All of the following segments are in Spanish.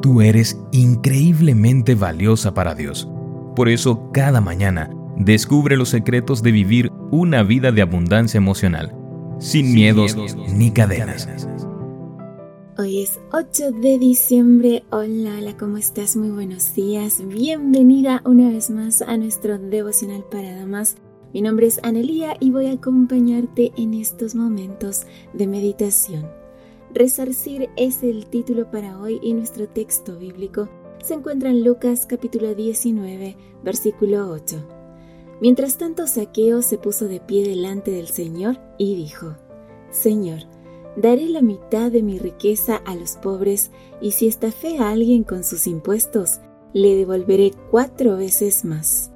Tú eres increíblemente valiosa para Dios. Por eso, cada mañana, descubre los secretos de vivir una vida de abundancia emocional, sin, miedos, ni cadenas. Hoy es 8 de diciembre. Hola, hola, ¿cómo estás? Muy buenos días. Bienvenida una vez más a nuestro devocional para damas. Mi nombre es Anelía y voy a acompañarte en estos momentos de meditación. Resarcir es el título para hoy y nuestro texto bíblico se encuentra en Lucas capítulo 19, versículo 8. Mientras tanto, Saqueo se puso de pie delante del Señor y dijo, Señor, Daré la mitad de mi riqueza a los pobres y si estafé a alguien con sus impuestos, le devolveré cuatro veces más.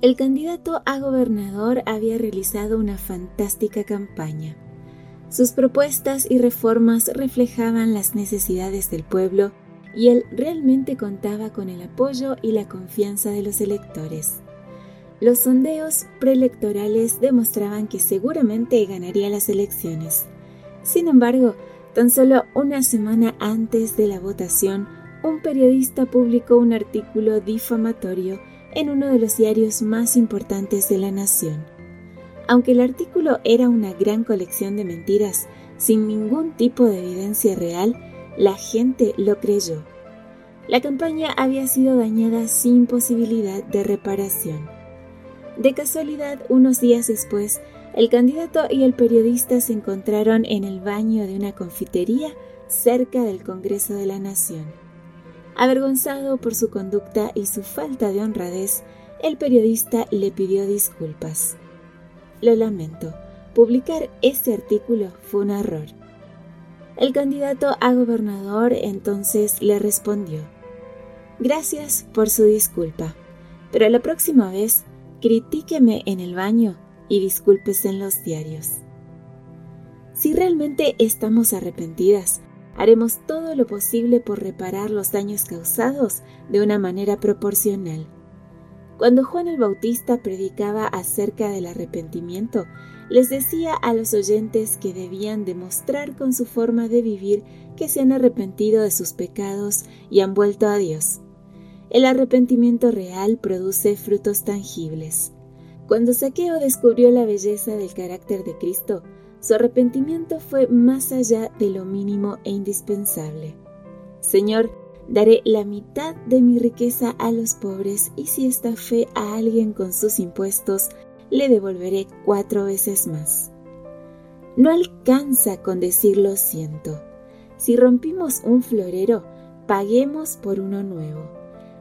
El candidato a gobernador había realizado una fantástica campaña. Sus propuestas y reformas reflejaban las necesidades del pueblo y él realmente contaba con el apoyo y la confianza de los electores. Los sondeos preelectorales demostraban que seguramente ganaría las elecciones. Sin embargo, tan solo una semana antes de la votación, un periodista publicó un artículo difamatorio en uno de los diarios más importantes de la nación. Aunque el artículo era una gran colección de mentiras, sin ningún tipo de evidencia real, la gente lo creyó. La campaña había sido dañada sin posibilidad de reparación. De casualidad, unos días después, el candidato y el periodista se encontraron en el baño de una confitería cerca del Congreso de la Nación. Avergonzado por su conducta y su falta de honradez, el periodista le pidió disculpas. Lo lamento, publicar ese artículo fue un error. El candidato a gobernador entonces le respondió, Gracias por su disculpa, pero la próxima vez critíqueme en el baño y disculpes en los diarios. Si realmente estamos arrepentidas, haremos todo lo posible por reparar los daños causados de una manera proporcional. Cuando Juan el Bautista predicaba acerca del arrepentimiento, les decía a los oyentes que debían demostrar con su forma de vivir que se han arrepentido de sus pecados y han vuelto a Dios. El arrepentimiento real produce frutos tangibles. Cuando Saqueo descubrió la belleza del carácter de Cristo, su arrepentimiento fue más allá de lo mínimo e indispensable. Señor, daré la mitad de mi riqueza a los pobres y si estafé a alguien con sus impuestos, le devolveré cuatro veces más. No alcanza con decir lo siento. Si rompimos un florero, paguemos por uno nuevo.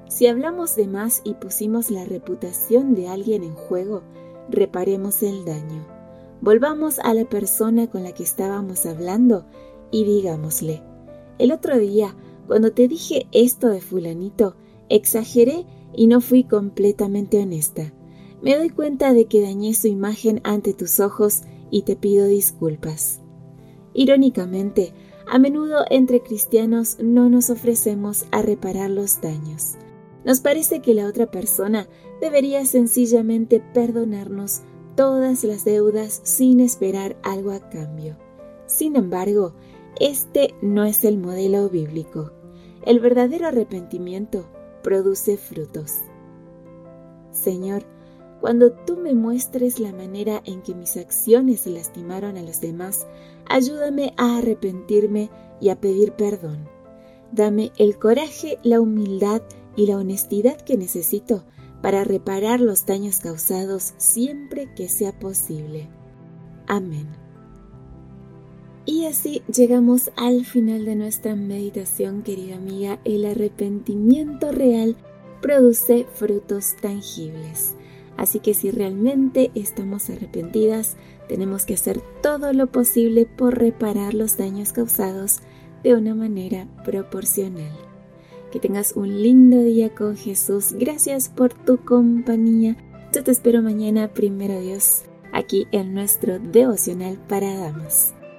Si hablamos de más y pusimos la reputación de alguien en juego, reparemos el daño. Volvamos a la persona con la que estábamos hablando y digámosle, el otro día, cuando te dije esto de fulanito, exageré y no fui completamente honesta. Me doy cuenta de que dañé su imagen ante tus ojos y te pido disculpas. Irónicamente, a menudo entre cristianos no nos ofrecemos a reparar los daños. Nos parece que la otra persona debería sencillamente perdonarnos todas las deudas sin esperar algo a cambio. Sin embargo, este no es el modelo bíblico. El verdadero arrepentimiento produce frutos. Señor, cuando tú me muestres la manera en que mis acciones lastimaron a los demás, ayúdame a arrepentirme y a pedir perdón. Dame el coraje, la humildad y la honestidad que necesito para reparar los daños causados siempre que sea posible. Amén. Y así llegamos al final de nuestra meditación, querida amiga. El arrepentimiento real produce frutos tangibles. Así que si realmente estamos arrepentidas, tenemos que hacer todo lo posible por reparar los daños causados de una manera proporcional. Que tengas un lindo día con Jesús. Gracias por tu compañía. Yo te espero mañana, primero Dios, aquí en nuestro devocional para damas.